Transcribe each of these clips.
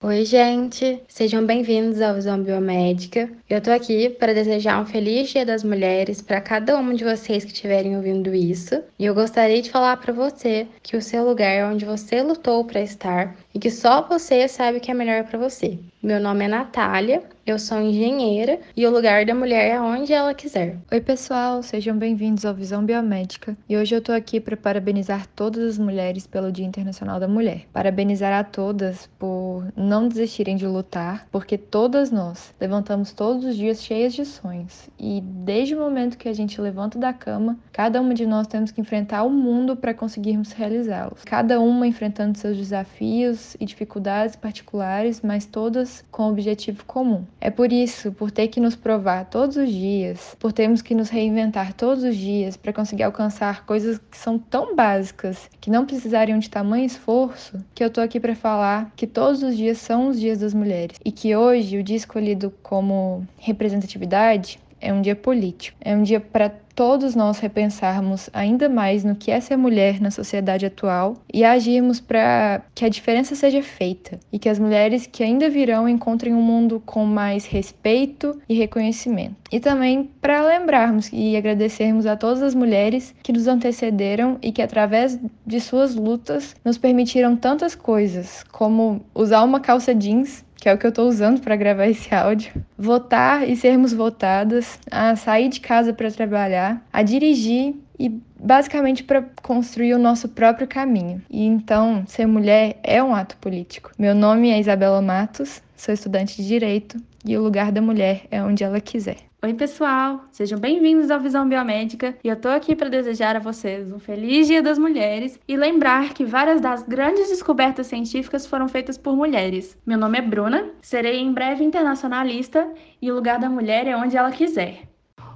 Oi, gente! Sejam bem-vindos ao Visão Biomédica. Eu tô aqui para desejar um feliz Dia das Mulheres para cada um de vocês que estiverem ouvindo isso. E eu gostaria de falar para você que o seu lugar é onde você lutou para estar e que só você sabe o que é melhor para você. Meu nome é Natália, eu sou engenheira e o lugar da mulher é onde ela quiser. Oi, pessoal, sejam bem-vindos ao Visão Biomédica. E hoje eu tô aqui para parabenizar todas as mulheres pelo Dia Internacional da Mulher. Parabenizar a todas por não desistirem de lutar, porque todas nós levantamos todos os dias cheias de sonhos. E desde o momento que a gente levanta da cama, cada uma de nós temos que enfrentar o mundo para conseguirmos realizá-los. Cada uma enfrentando seus desafios e dificuldades particulares, mas todas com objetivo comum. É por isso, por ter que nos provar todos os dias, por termos que nos reinventar todos os dias para conseguir alcançar coisas que são tão básicas, que não precisariam de tamanho esforço, que eu tô aqui para falar que todos os dias são os dias das mulheres e que hoje o dia escolhido como representatividade é um dia político, é um dia para todos nós repensarmos ainda mais no que é ser mulher na sociedade atual e agirmos para que a diferença seja feita e que as mulheres que ainda virão encontrem um mundo com mais respeito e reconhecimento. E também para lembrarmos e agradecermos a todas as mulheres que nos antecederam e que através de suas lutas nos permitiram tantas coisas, como usar uma calça jeans que é o que eu estou usando para gravar esse áudio, votar e sermos votadas, a sair de casa para trabalhar, a dirigir e basicamente para construir o nosso próprio caminho. E então, ser mulher é um ato político. Meu nome é Isabela Matos, sou estudante de direito e o lugar da mulher é onde ela quiser. Oi, pessoal! Sejam bem-vindos ao Visão Biomédica e eu tô aqui para desejar a vocês um feliz Dia das Mulheres e lembrar que várias das grandes descobertas científicas foram feitas por mulheres. Meu nome é Bruna, serei em breve internacionalista e o lugar da mulher é onde ela quiser.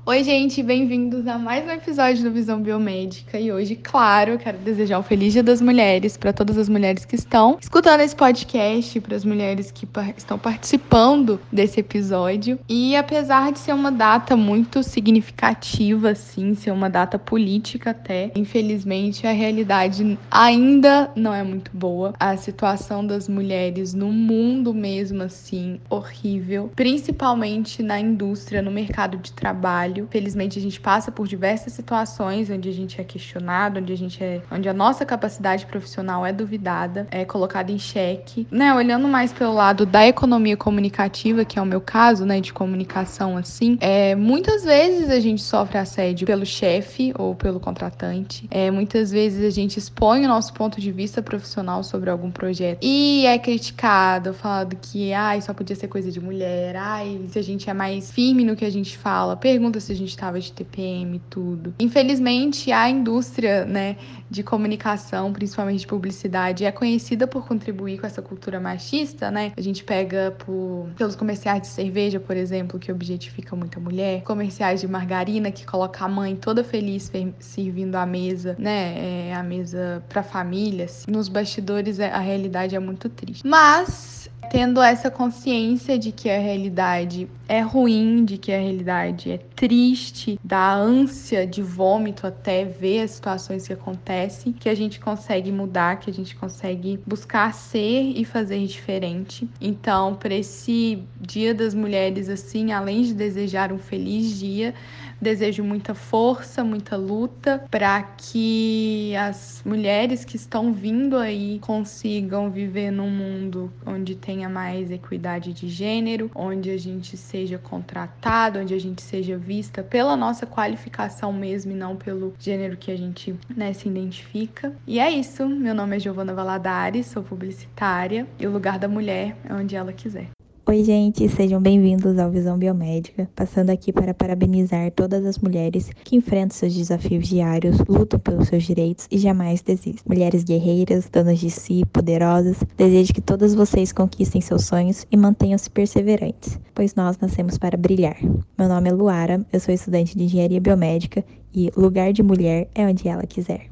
Oi, gente, bem-vindos a mais um episódio do Visão Biomédica. E hoje, claro, quero desejar um feliz Dia das Mulheres para todas as mulheres que estão escutando esse podcast, para as mulheres que estão participando desse episódio. E apesar de ser uma data muito significativa, assim, ser uma data política até, infelizmente a realidade ainda não é muito boa. A situação das mulheres no mundo mesmo, assim, horrível, principalmente na indústria, no mercado de trabalho trabalho. Felizmente a gente passa por diversas situações onde a gente é questionado, onde a gente é, onde a nossa capacidade profissional é duvidada, é colocada em xeque, né? Olhando mais pelo lado da economia comunicativa, que é o meu caso, né, de comunicação assim, é muitas vezes a gente sofre assédio pelo chefe ou pelo contratante. É muitas vezes a gente expõe o nosso ponto de vista profissional sobre algum projeto e é criticado, falado que ai, só podia ser coisa de mulher, ai, se a gente é mais firme no que a gente fala, pergunta se a gente estava de TPM tudo. Infelizmente, a indústria, né, de comunicação, principalmente de publicidade, é conhecida por contribuir com essa cultura machista, né? A gente pega por, pelos comerciais de cerveja, por exemplo, que objetifica muita mulher, comerciais de margarina que coloca a mãe toda feliz servindo a mesa, né? É, a mesa para famílias. Assim. Nos bastidores a realidade é muito triste. Mas tendo essa consciência de que a realidade é ruim, de que a realidade é triste, da ânsia de vômito até ver as situações que acontecem, que a gente consegue mudar, que a gente consegue buscar ser e fazer diferente. Então, para esse Dia das Mulheres assim, além de desejar um feliz dia, Desejo muita força, muita luta para que as mulheres que estão vindo aí consigam viver num mundo onde tenha mais equidade de gênero, onde a gente seja contratado, onde a gente seja vista pela nossa qualificação mesmo e não pelo gênero que a gente né, se identifica. E é isso. Meu nome é Giovana Valadares, sou publicitária e o lugar da mulher é onde ela quiser. Oi, gente, sejam bem-vindos ao Visão Biomédica, passando aqui para parabenizar todas as mulheres que enfrentam seus desafios diários, lutam pelos seus direitos e jamais desistem. Mulheres guerreiras, donas de si, poderosas, desejo que todas vocês conquistem seus sonhos e mantenham-se perseverantes, pois nós nascemos para brilhar. Meu nome é Luara, eu sou estudante de Engenharia Biomédica e lugar de mulher é onde ela quiser.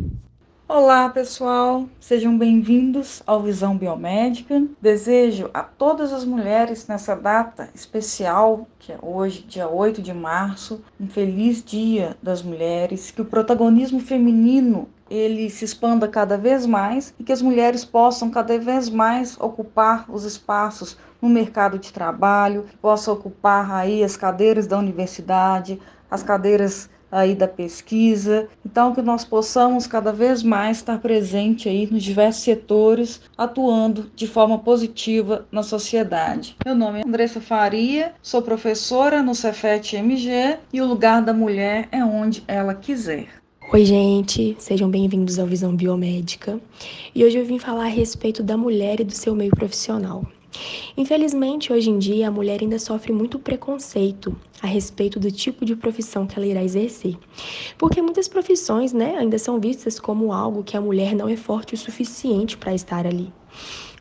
Olá, pessoal. Sejam bem-vindos ao Visão Biomédica. Desejo a todas as mulheres nessa data especial, que é hoje, dia 8 de março, um feliz Dia das Mulheres, que o protagonismo feminino ele se expanda cada vez mais e que as mulheres possam cada vez mais ocupar os espaços no mercado de trabalho, possam ocupar aí as cadeiras da universidade, as cadeiras aí da pesquisa. Então, que nós possamos cada vez mais estar presente aí nos diversos setores, atuando de forma positiva na sociedade. Meu nome é Andressa Faria, sou professora no Cefet MG e o lugar da mulher é onde ela quiser. Oi, gente, sejam bem-vindos ao Visão Biomédica. E hoje eu vim falar a respeito da mulher e do seu meio profissional. Infelizmente, hoje em dia, a mulher ainda sofre muito preconceito a respeito do tipo de profissão que ela irá exercer. Porque muitas profissões, né, ainda são vistas como algo que a mulher não é forte o suficiente para estar ali.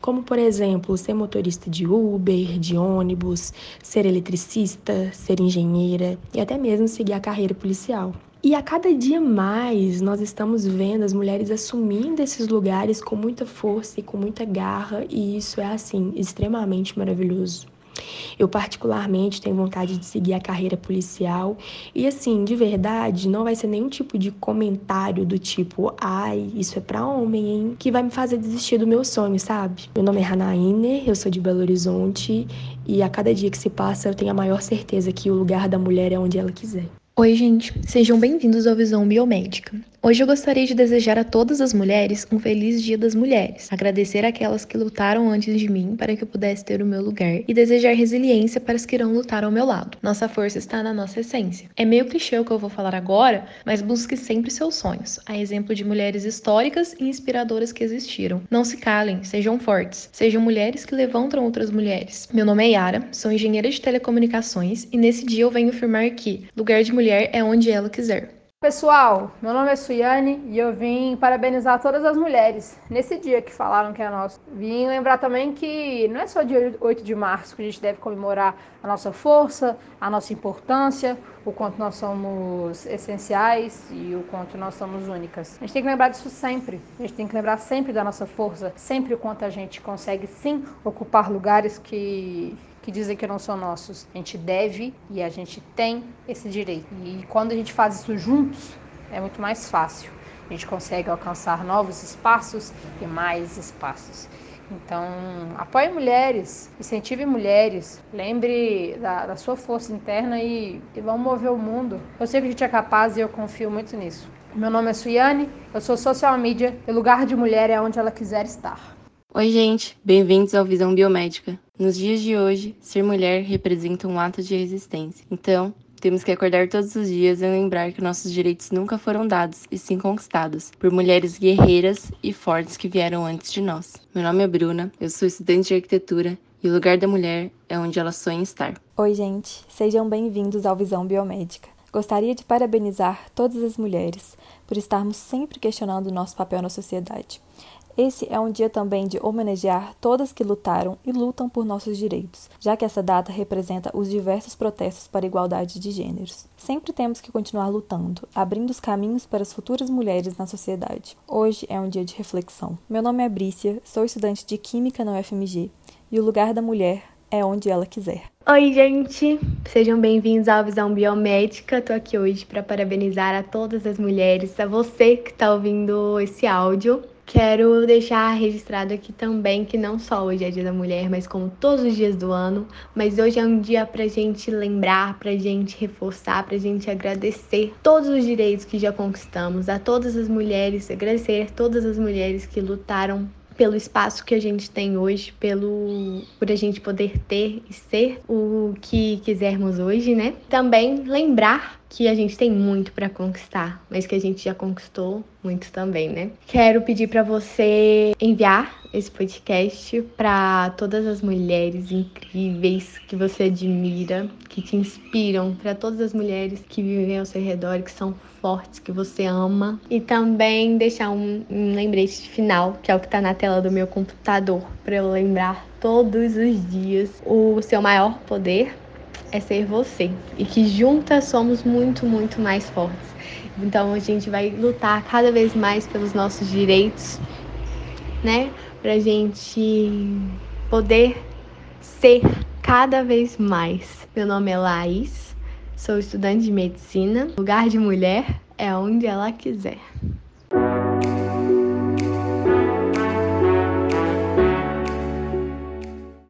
Como, por exemplo, ser motorista de Uber, de ônibus, ser eletricista, ser engenheira e até mesmo seguir a carreira policial. E a cada dia mais nós estamos vendo as mulheres assumindo esses lugares com muita força e com muita garra, e isso é assim extremamente maravilhoso. Eu particularmente tenho vontade de seguir a carreira policial e assim, de verdade, não vai ser nenhum tipo de comentário do tipo, ai, isso é para homem, hein, que vai me fazer desistir do meu sonho, sabe? Meu nome é Hannah Iner, eu sou de Belo Horizonte e a cada dia que se passa eu tenho a maior certeza que o lugar da mulher é onde ela quiser. Oi, gente, sejam bem-vindos ao Visão Biomédica. Hoje eu gostaria de desejar a todas as mulheres um feliz Dia das Mulheres, agradecer aquelas que lutaram antes de mim para que eu pudesse ter o meu lugar e desejar resiliência para as que irão lutar ao meu lado. Nossa força está na nossa essência. É meio clichê o que eu vou falar agora, mas busque sempre seus sonhos, a exemplo de mulheres históricas e inspiradoras que existiram. Não se calem, sejam fortes, sejam mulheres que levantam outras mulheres. Meu nome é Yara, sou engenheira de telecomunicações e nesse dia eu venho afirmar que lugar de mulher é onde ela quiser. Pessoal, meu nome é Suiane e eu vim parabenizar todas as mulheres nesse dia que falaram que é nosso. Vim lembrar também que não é só dia 8 de março que a gente deve comemorar a nossa força, a nossa importância, o quanto nós somos essenciais e o quanto nós somos únicas. A gente tem que lembrar disso sempre. A gente tem que lembrar sempre da nossa força, sempre o quanto a gente consegue sim ocupar lugares que que dizem que não são nossos. A gente deve e a gente tem esse direito. E quando a gente faz isso juntos, é muito mais fácil. A gente consegue alcançar novos espaços e mais espaços. Então, apoie mulheres, incentive mulheres, lembre da, da sua força interna e, e vamos mover o mundo. Eu sei que a gente é capaz e eu confio muito nisso. Meu nome é Suiane, eu sou social media e lugar de mulher é onde ela quiser estar. Oi, gente, bem-vindos ao Visão Biomédica. Nos dias de hoje, ser mulher representa um ato de resistência. Então, temos que acordar todos os dias e lembrar que nossos direitos nunca foram dados, e sim conquistados, por mulheres guerreiras e fortes que vieram antes de nós. Meu nome é Bruna, eu sou estudante de arquitetura e o lugar da mulher é onde ela sonha estar. Oi, gente, sejam bem-vindos ao Visão Biomédica. Gostaria de parabenizar todas as mulheres por estarmos sempre questionando o nosso papel na sociedade. Esse é um dia também de homenagear todas que lutaram e lutam por nossos direitos, já que essa data representa os diversos protestos para a igualdade de gêneros. Sempre temos que continuar lutando, abrindo os caminhos para as futuras mulheres na sociedade. Hoje é um dia de reflexão. Meu nome é Brícia, sou estudante de Química na UFMG e o lugar da mulher é onde ela quiser. Oi, gente! Sejam bem-vindos à Visão Biomédica. Tô aqui hoje para parabenizar a todas as mulheres, a você que está ouvindo esse áudio. Quero deixar registrado aqui também que não só hoje é Dia da Mulher, mas como todos os dias do ano, mas hoje é um dia pra gente lembrar, pra gente reforçar, pra gente agradecer todos os direitos que já conquistamos, a todas as mulheres, agradecer todas as mulheres que lutaram pelo espaço que a gente tem hoje, pelo por a gente poder ter e ser o que quisermos hoje, né? Também lembrar que a gente tem muito para conquistar, mas que a gente já conquistou muito também, né? Quero pedir para você enviar esse podcast para todas as mulheres incríveis que você admira, que te inspiram, para todas as mulheres que vivem ao seu redor, que são fortes, que você ama. E também deixar um, um lembrete final, que é o que está na tela do meu computador, para eu lembrar todos os dias o seu maior poder é ser você e que juntas somos muito, muito mais fortes. Então a gente vai lutar cada vez mais pelos nossos direitos, né? Pra gente poder ser cada vez mais. Meu nome é Laís, sou estudante de medicina. Lugar de mulher é onde ela quiser.